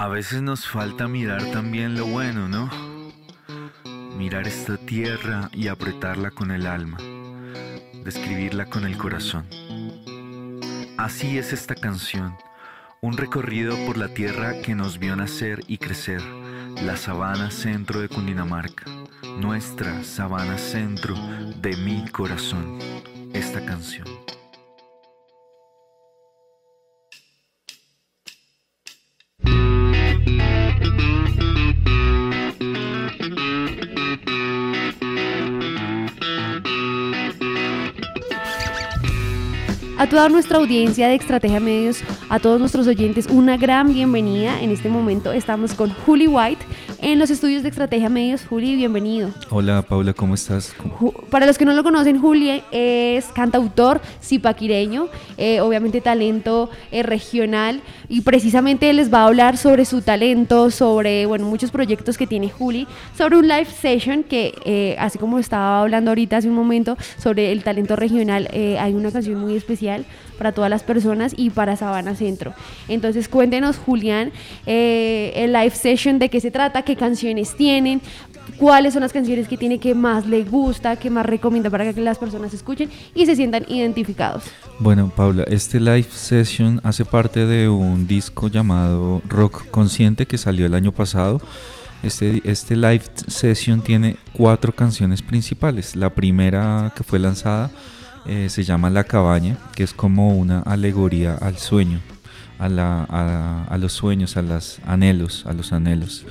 A veces nos falta mirar también lo bueno, ¿no? Mirar esta tierra y apretarla con el alma, describirla con el corazón. Así es esta canción, un recorrido por la tierra que nos vio nacer y crecer, la sabana centro de Cundinamarca, nuestra sabana centro de mi corazón, esta canción. A toda nuestra audiencia de Estrategia Medios, a todos nuestros oyentes, una gran bienvenida. En este momento estamos con Juli White en los estudios de Estrategia Medios. Juli, bienvenido. Hola Paula, ¿cómo estás? Para los que no lo conocen, Juli es cantautor zipaquireño, eh, obviamente talento eh, regional y precisamente les va a hablar sobre su talento, sobre bueno, muchos proyectos que tiene Juli, sobre un live session que, eh, así como estaba hablando ahorita hace un momento, sobre el talento regional, hay una canción muy especial para todas las personas y para Sabana Centro. Entonces cuéntenos, Julián, eh, el live session, de qué se trata, qué canciones tienen, cuáles son las canciones que tiene que más le gusta, que más recomienda para que las personas escuchen y se sientan identificados. Bueno, Paula, este live session hace parte de un disco llamado Rock Consciente que salió el año pasado. Este, este live session tiene cuatro canciones principales. La primera que fue lanzada eh, se llama La Cabaña, que es como una alegoría al sueño, a, la, a, los sueños, a los anhelos, a los anhelos.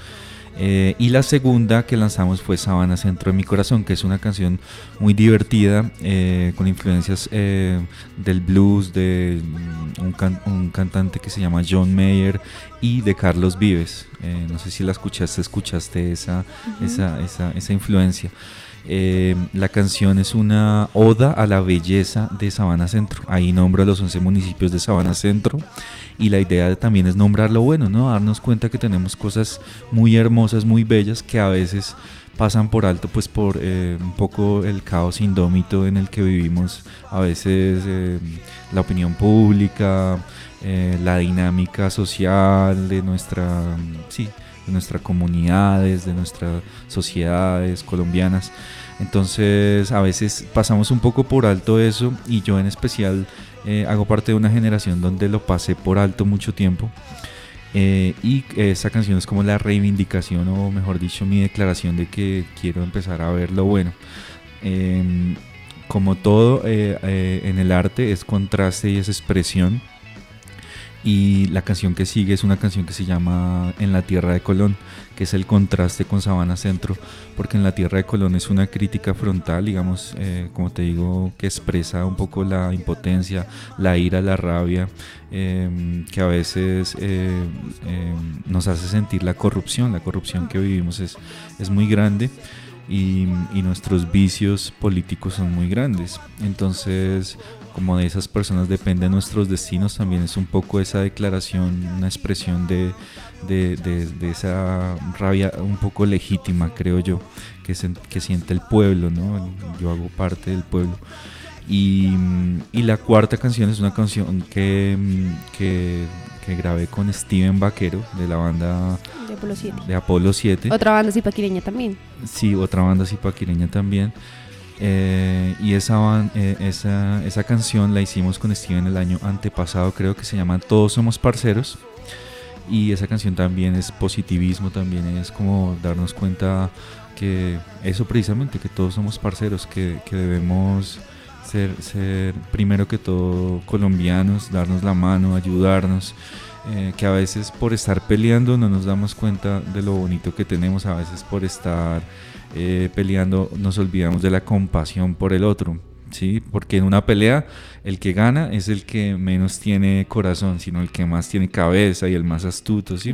Eh, y la segunda que lanzamos fue Sabana Centro de mi Corazón, que es una canción muy divertida, eh, con influencias del blues, de un, cantante que se llama John Mayer y de Carlos Vives. no sé si la escuchaste, escuchaste esa, esa, esa, esa influencia. Eh, la canción es una oda a la belleza de Sabana Centro. Ahí nombra los 11 municipios de Sabana Centro y la idea también es nombrar lo bueno, ¿no? Darnos cuenta que tenemos cosas muy hermosas, muy bellas que a veces pasan por alto pues por eh, un poco el caos indómito en el que vivimos a veces eh, la opinión pública la dinámica social de nuestra sí de nuestras comunidades, de nuestras sociedades colombianas. Entonces a veces pasamos un poco por alto eso y yo en especial eh, hago parte de una generación donde lo pasé por alto mucho tiempo. Eh, y esa canción es como la reivindicación o mejor dicho mi declaración de que quiero empezar a ver lo bueno. Em, como todo eh, en el arte es contraste y es expresión y la canción que sigue es una canción que se llama En la Tierra de Colón, que es el contraste con Sabana Centro, porque en la Tierra de Colón es una crítica frontal, digamos, eh, como te digo, que expresa un poco la impotencia, la ira, la rabia, em, que a veces eh, em, nos hace sentir la corrupción. La corrupción que vivimos es, es muy grande. Y, y, nuestros vicios políticos son muy grandes. Entonces, como de esas personas dependen nuestros destinos, también es un poco esa declaración, una expresión de, de, esa rabia un poco legítima, creo yo, que, que siente el pueblo, ¿no? Yo hago parte del pueblo. Y, y la cuarta canción es una canción que, que, que, grabé con Steven Vaquero de la banda de Apolo 7. De Apolo 7. Otra banda zipaquireña también. Sí, otra banda zipaquireña también. Eh, y esa, eh, esa, esa, canción la hicimos con Steven el año antepasado, creo que se llama Todos Somos Parceros. Y esa canción también es positivismo, también es como darnos cuenta que eso precisamente, que todos somos parceros, que, que debemos ser, ser primero que todo colombianos, darnos la mano, ayudarnos. Eh, que a veces por estar peleando no nos damos cuenta de lo bonito que tenemos, a veces por estar eh, peleando nos olvidamos de la compasión por el otro. ¿sí? Porque en una pelea el que gana es el que menos tiene corazón, sino el que más tiene cabeza y el más astuto, ¿sí?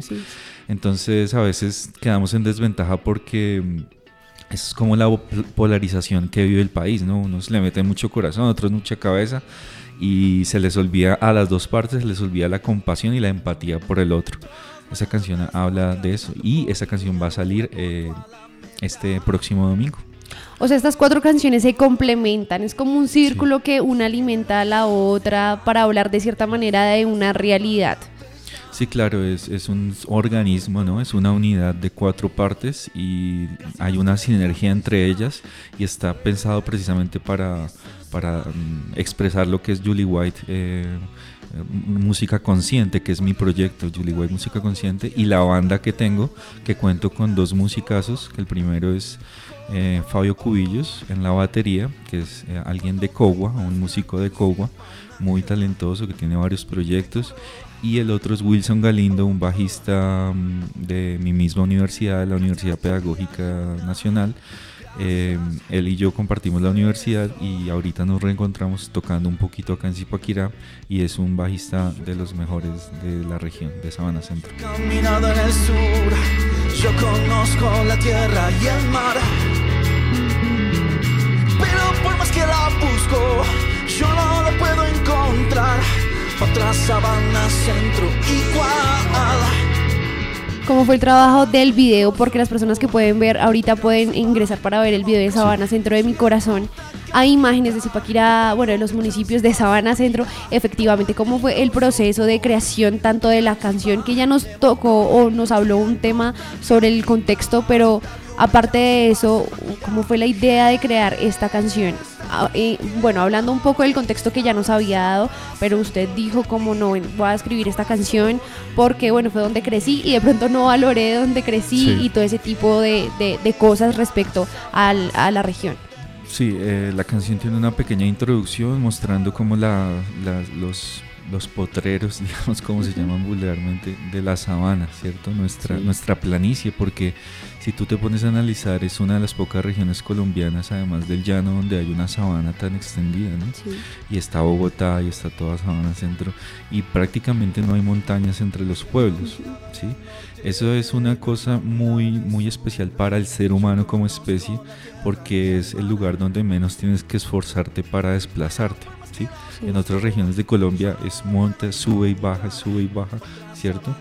Entonces a veces quedamos en desventaja porque mm, es como la polarización que vive el país, ¿no? Unos le meten mucho corazón, otros mucha cabeza y se les olvida a las dos partes, se les olvida la compasión y la empatía por el otro. Esa canción habla de eso y esa canción va a salir eh, este próximo domingo. O sea, estas cuatro canciones se complementan, es como un círculo que una alimenta a la otra para hablar de cierta manera de una realidad. Sí, claro, es, es, un organismo, ¿no? Es una unidad de cuatro partes y hay una sinergia entre ellas y está pensado precisamente para, para mm, expresar lo que es Julie White. Eh, música consciente, que es mi proyecto, Julie White Música Consciente, y la banda que tengo, que cuento con dos musicazos, que el primero es eh, Fabio Cubillos en la batería, que es eh, alguien de Cogua, un músico de Cogua, muy talentoso, que tiene varios proyectos, y el otro es Wilson Galindo, un bajista mm, de mi misma universidad, la Universidad Pedagógica Nacional. Eh, él y yo compartimos la universidad y ahorita nos reencontramos tocando un poquito acá en Zipaquirá y es un bajista de los mejores de la región, de Sabana Centro. Caminado en el sur, yo conozco la tierra y el mar. Pero por más que la busco, yo no lo puedo encontrar otra sabana centro igual. ¿Cómo fue el trabajo del video? Porque las personas que pueden ver ahorita pueden ingresar para ver el video de Sabana Centro de mi corazón. Hay imágenes de Zipaquirá, bueno, de los municipios de Sabana Centro. Efectivamente, cómo fue el proceso de creación tanto de la canción que ya nos tocó o nos habló un tema sobre el contexto, pero aparte de eso, cómo fue la idea de crear esta canción. Ah, bueno, hablando un poco del contexto que ya nos había dado, pero usted dijo como no, voy a escribir esta canción porque bueno, fue donde crecí y de pronto no valoré donde crecí y todo ese tipo de, cosas respecto a la región. Sí, eh, la canción tiene una pequeña introducción mostrando cómo la, los los potreros, digamos como se llaman vulgarmente, de la sabana, ¿cierto? Nuestra, nuestra planicie, porque si tú te pones a analizar, es una de las pocas regiones colombianas, además del llano, donde hay una sabana tan extendida, ¿no? Y está Bogotá y está toda Sabana Centro, y prácticamente no hay montañas entre los pueblos, ¿sí? Eso es una cosa muy, muy especial para el ser humano como especie, porque es el lugar donde menos tienes que esforzarte para desplazarte. En otras regiones de Colombia es monta, sube y baja, sube y baja, ¿cierto?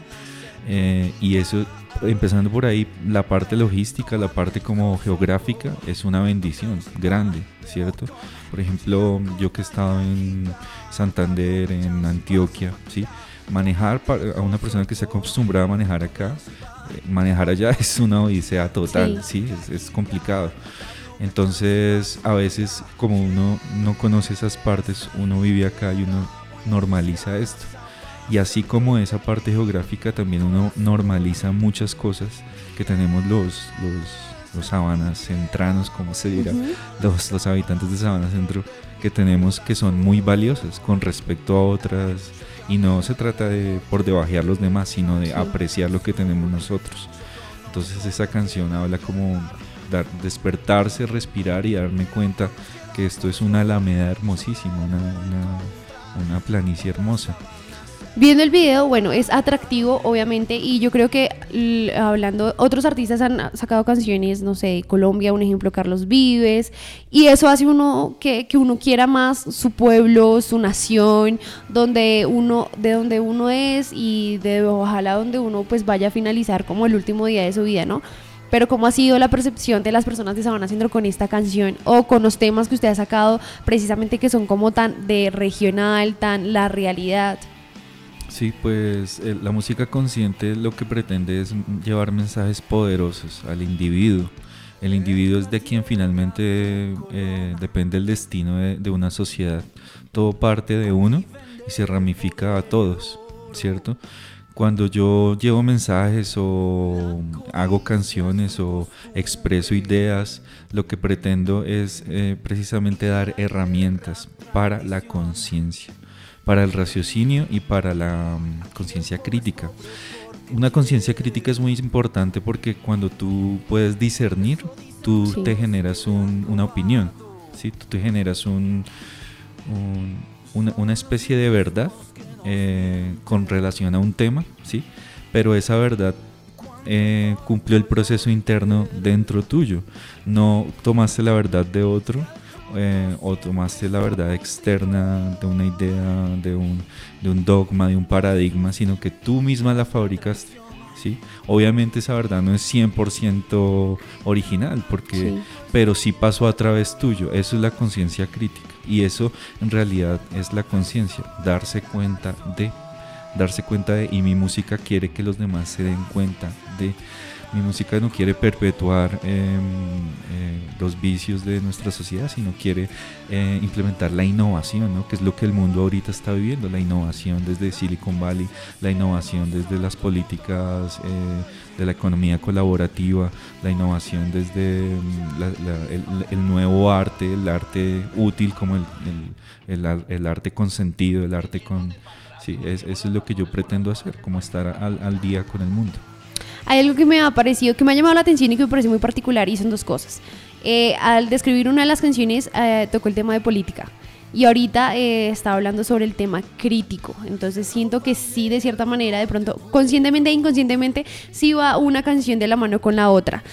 Eh, y eso, empezando por ahí, la parte logística, la parte como geográfica, es una bendición grande, ¿cierto? Por ejemplo, yo que he estado en Santander, en Antioquia, ¿sí? Manejar a una persona que se acostumbrada a manejar acá, eh, manejar allá es una odisea total, ¿sí? es complicado. Entonces, a veces, como uno no conoce esas partes, uno vive acá y uno normaliza esto. Y así como esa parte geográfica, también uno normaliza muchas cosas que tenemos los, los, sabanas centranos, como se dirá, los, los habitantes de Sabana Centro, que tenemos que son muy valiosas con respecto a otras. Y no se trata de por debajear los demás, sino de apreciar lo que tenemos nosotros. Entonces esa canción habla como despertarse, respirar y darme cuenta que esto es una alameda hermosísima, una, una, planicie hermosa. Viendo el video, bueno, es atractivo, obviamente, y yo creo que hablando, otros artistas han sacado canciones, no sé, Colombia, un ejemplo, Carlos Vives, y eso hace uno que, que, uno quiera más su pueblo, su nación, donde uno, de donde uno es y de ojalá donde uno pues vaya a finalizar como el último día de su vida, ¿no? Pero ¿cómo ha sido la percepción de las personas de Sabana Centro con esta canción o con los temas que usted ha sacado precisamente que son como tan de regional, tan la realidad? Sí, pues eh, la música consciente lo que pretende es llevar mensajes poderosos al individuo. El individuo es de quien finalmente eh, depende el destino de, de una sociedad. Todo parte de uno y se ramifica a todos, ¿cierto? Cuando yo llevo mensajes o hago canciones o expreso ideas, lo que pretendo es eh, precisamente dar herramientas para la conciencia, para el raciocinio y para la mm, conciencia crítica. Una conciencia crítica es muy importante porque cuando tú puedes discernir, tú te generas una opinión, ¿sí? tú te generas un, una, una especie de verdad eh, con relación a un tema, ¿sí? Pero esa verdad eh, cumplió el proceso interno dentro tuyo. No tomaste la verdad de otro eh, o tomaste la verdad externa de una idea, de un, de un dogma, de un paradigma, sino que tú misma la fabricaste. ¿Sí? Obviamente esa verdad no es 100% original, porque, pero sí pasó a través tuyo. Eso es la conciencia crítica. Y eso en realidad es la conciencia, darse cuenta de darse cuenta de, y mi música quiere que los demás se den cuenta de mi música no quiere perpetuar em, eh, los vicios de nuestra sociedad, sino quiere eh, implementar la innovación, ¿no? que es lo que el mundo ahorita está viviendo, la innovación desde Silicon Valley, la innovación desde las políticas eh, de la economía colaborativa, la innovación desde mm, el, nuevo arte, el arte útil como el, arte con sentido, el arte con... Sí, eso es lo que yo pretendo hacer, como estar al día con el mundo. Hay algo que me ha parecido, que me ha llamado la atención y que me parece muy particular y son dos cosas. Eh, al describir una de las canciones eh, tocó el tema de política y ahorita eh, está hablando sobre el tema crítico. Entonces siento que sí, de cierta manera, de pronto, conscientemente e inconscientemente, sí va una canción de la mano con la otra.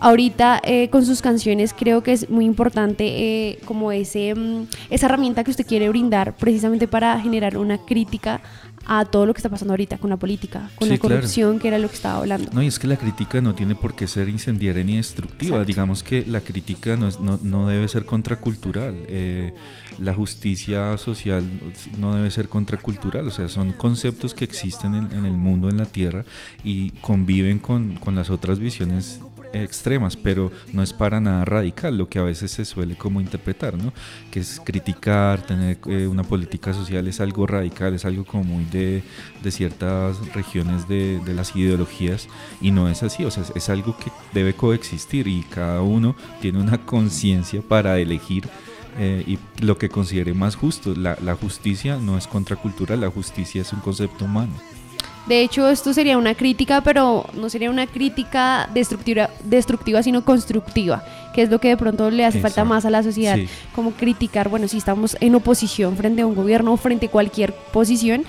ahorita con sus canciones creo que es muy importante como ese, mm, esa herramienta que usted quiere brindar precisamente para generar una crítica a todo lo que está pasando ahorita con la política, con la corrupción, que era lo que estaba hablando. No, y es que la crítica no tiene por qué ser incendiaria ni destructiva. Digamos que la crítica no, no, no debe ser contracultural. Eh, la justicia social no debe ser contracultural. O sea, son conceptos que existen en, en el mundo, en la tierra, y conviven con, con las otras visiones extremas, pero no es para nada radical, lo que a veces se suele como interpretar, ¿no? Que es criticar, tener eh, una política social es algo radical, es algo como muy de, de ciertas regiones de, de, las ideologías y no es así, o sea, es algo que debe coexistir y cada uno tiene una conciencia para elegir eh, y lo que considere más justo. La, la justicia no es contracultural, la justicia es un concepto humano. De hecho, esto sería una crítica, pero no sería una crítica destructiva, destructiva sino constructiva, que es lo que de pronto le hace falta más a la sociedad, como criticar, bueno, si estamos en oposición frente a un gobierno o frente a cualquier posición,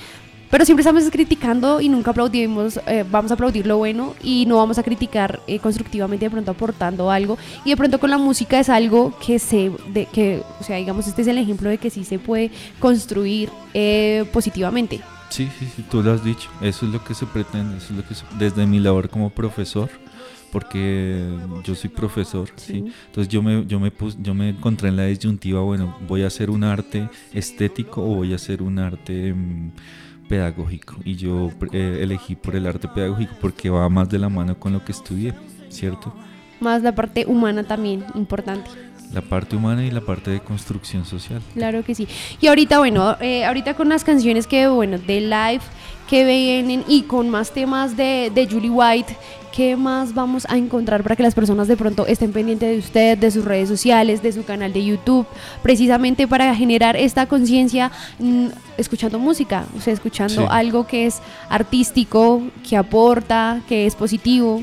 pero siempre estamos criticando y nunca aplaudimos, eh, vamos a aplaudir lo bueno y no vamos a criticar eh, constructivamente de pronto aportando algo. Y de pronto con la música es algo que se, de, que, o sea, digamos, este es el ejemplo de que sí se puede construir eh, positivamente. Sí, sí, sí, tú lo has dicho. Eso es lo que se pretende, eso es lo que desde mi labor como profesor, porque yo soy profesor, sí. Entonces yo me yo me yo me encontré en la disyuntiva, bueno, voy a hacer un arte estético o voy a hacer un arte mm, pedagógico y yo eh, elegí por el arte pedagógico porque va más de la mano con lo que estudié, ¿cierto? Más la parte humana también, importante. La parte humana y la parte de construcción social. Claro que sí. Y ahorita, bueno, eh, ahorita con las canciones que, bueno, de live que vienen y con más temas de, de Julie White, ¿qué más vamos a encontrar para que las personas de pronto estén pendientes de usted, de sus redes sociales, de su canal de YouTube, precisamente para generar esta conciencia mm, escuchando música, o sea, escuchando algo que es artístico, que aporta, que es positivo?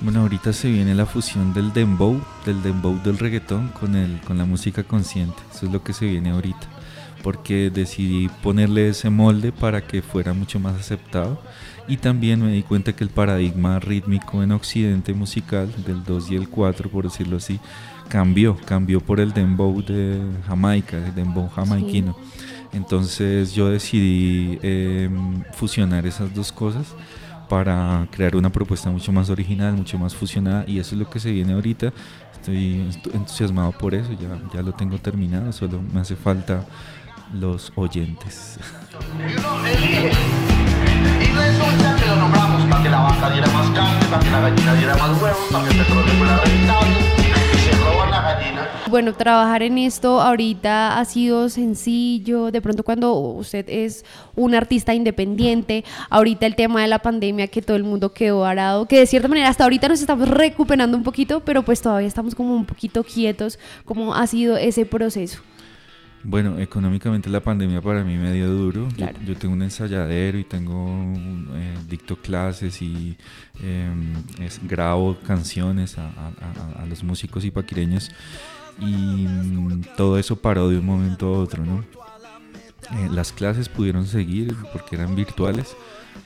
Bueno, ahorita se viene la fusión del dembow, del dembow del reggaetón con, el, con la música consciente. Eso es lo que se viene ahorita. Porque decidí ponerle ese molde para que fuera mucho más aceptado. Y también me di cuenta que el paradigma rítmico en Occidente musical, del 2 y el 4, por decirlo así, cambió. Cambió por el dembow de Jamaica, el dembow jamaiquino. Entonces yo decidí em, fusionar esas dos cosas para crear una propuesta mucho más original, mucho más fusionada y eso es lo que se viene ahorita. Estoy entusiasmado por eso, ya, ya lo tengo terminado, solo me hace falta los oyentes. Y resulta que lo nombramos para que la vaca diera más carne, para que la gallina diera más huevos, para que el petróleo fuera rentable. Bueno, trabajar en esto ahorita ha sido sencillo. De pronto cuando usted es un artista independiente, ahorita el tema de la pandemia que todo el mundo quedó varado, que de cierta manera hasta ahorita nos estamos recuperando un poquito, pero pues todavía estamos como un poquito quietos. ¿Cómo ha sido ese proceso? Bueno, económicamente la pandemia para mí me dio duro. Yo, tengo un ensayadero y tengo eh, dicto clases y em, grabo canciones a, a, los músicos y paquireños y mm, todo eso paró de un momento a otro, ¿no? Eh, las clases pudieron seguir porque eran virtuales,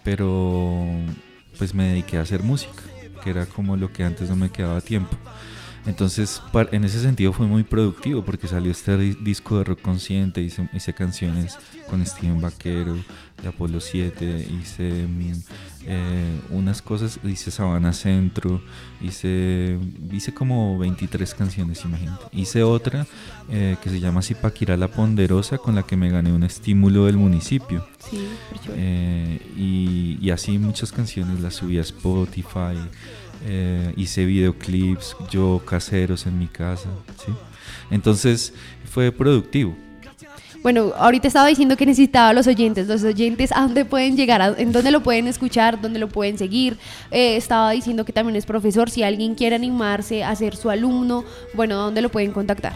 pero pues me dediqué a hacer música, que era como lo que antes no me quedaba tiempo. Entonces, en ese sentido fue muy productivo porque salió este disco de rock consciente, hice, hice canciones con Steven Vaquero, de Apolo 7, hice mm, eh, unas cosas, hice Sabana Centro, hice, hice como 23 canciones, imagínate. Hice otra eh, que se llama Zipaquirá la Ponderosa, con la que me gané un estímulo del municipio. Sí, eh, y, y, así muchas canciones las subí a Spotify, hice videoclips, yo caseros en mi casa, ¿sí? Entonces fue productivo. Bueno, ahorita estaba diciendo que necesitaba a los oyentes. Los oyentes, ¿a dónde pueden llegar? ¿En dónde lo pueden escuchar? ¿Dónde lo pueden seguir? Eh, estaba diciendo que también es profesor. Si alguien quiere animarse a ser su alumno, bueno, ¿dónde lo pueden contactar?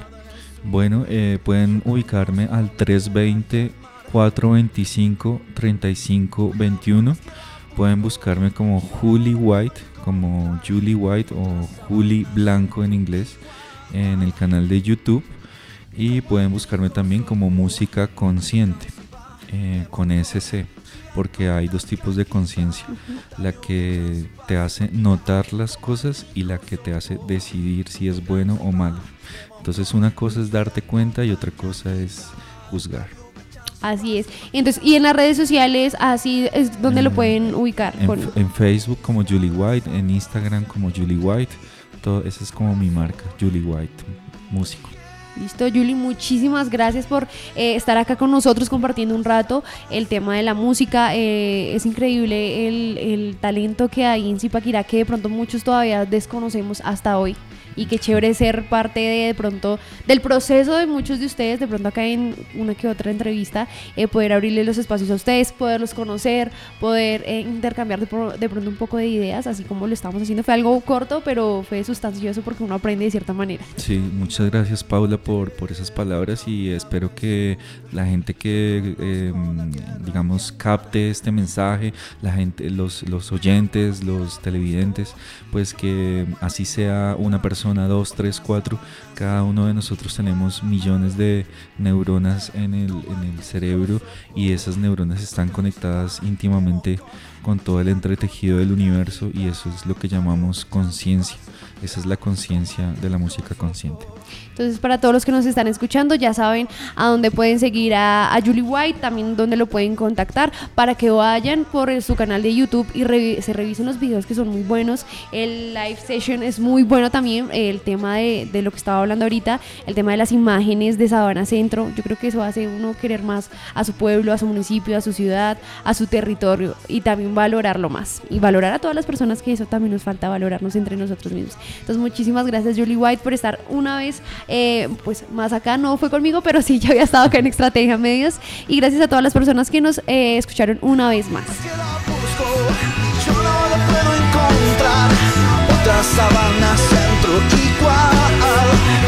Bueno, eh, pueden ubicarme al 320-425-3521. Pueden buscarme como Julie White, como Julie White o Julie Blanco en inglés, en el canal de YouTube y pueden buscarme también como música consciente eh, con SC porque hay dos tipos de conciencia, la que te hace notar las cosas y la que te hace decidir si es bueno o malo. Entonces una cosa es darte cuenta y otra cosa es juzgar. Así es. Entonces, y en las redes sociales, así es donde lo pueden ubicar. En, en, Facebook como Julie White, en Instagram como Julie White. Todo, esa es como mi marca, Julie White, músico. Listo, Julie, muchísimas gracias por eh, estar acá con nosotros compartiendo un rato el tema de la música. Eh, es increíble el, el, talento que hay en Zipaquirá que de pronto muchos todavía desconocemos hasta hoy y qué chévere ser parte de, de pronto del proceso de muchos de ustedes, de pronto acá en una que otra entrevista, eh, poder abrirle los espacios a ustedes, poderlos conocer, poder eh, intercambiar de, de, pronto un poco de ideas, así como lo estamos haciendo. Fue algo corto, pero fue sustancioso porque uno aprende de cierta manera. Sí, muchas gracias Paula por, por esas palabras y espero que la gente que, eh, digamos, capte este mensaje, la gente, los, los oyentes, los televidentes, pues que así sea una persona dos, tres, cuatro. Cada uno de nosotros tenemos millones de neuronas en el, en el cerebro y esas neuronas están conectadas íntimamente con todo el entretejido del universo y eso es lo que llamamos conciencia. Esa es la conciencia de la música consciente. Entonces, para todos los que nos están escuchando, ya saben a dónde pueden seguir a, Julie White, también dónde lo pueden contactar, para que vayan por su canal de YouTube y se revisen los videos que son muy buenos. El live session es muy bueno también, el tema de, de, lo que estaba hablando ahorita, el tema de las imágenes de Sabana Centro. Yo creo que eso hace uno querer más a su pueblo, a su municipio, a su ciudad, a su territorio y también valorarlo más. Y valorar a todas las personas que eso también nos falta valorarnos entre nosotros mismos. Entonces, muchísimas gracias, Julie White, por estar una vez eh, pues más acá no fue conmigo, pero sí ya había estado acá en Estrategia Medios. Y gracias a todas las personas que nos eh, escucharon una vez más. outro igual.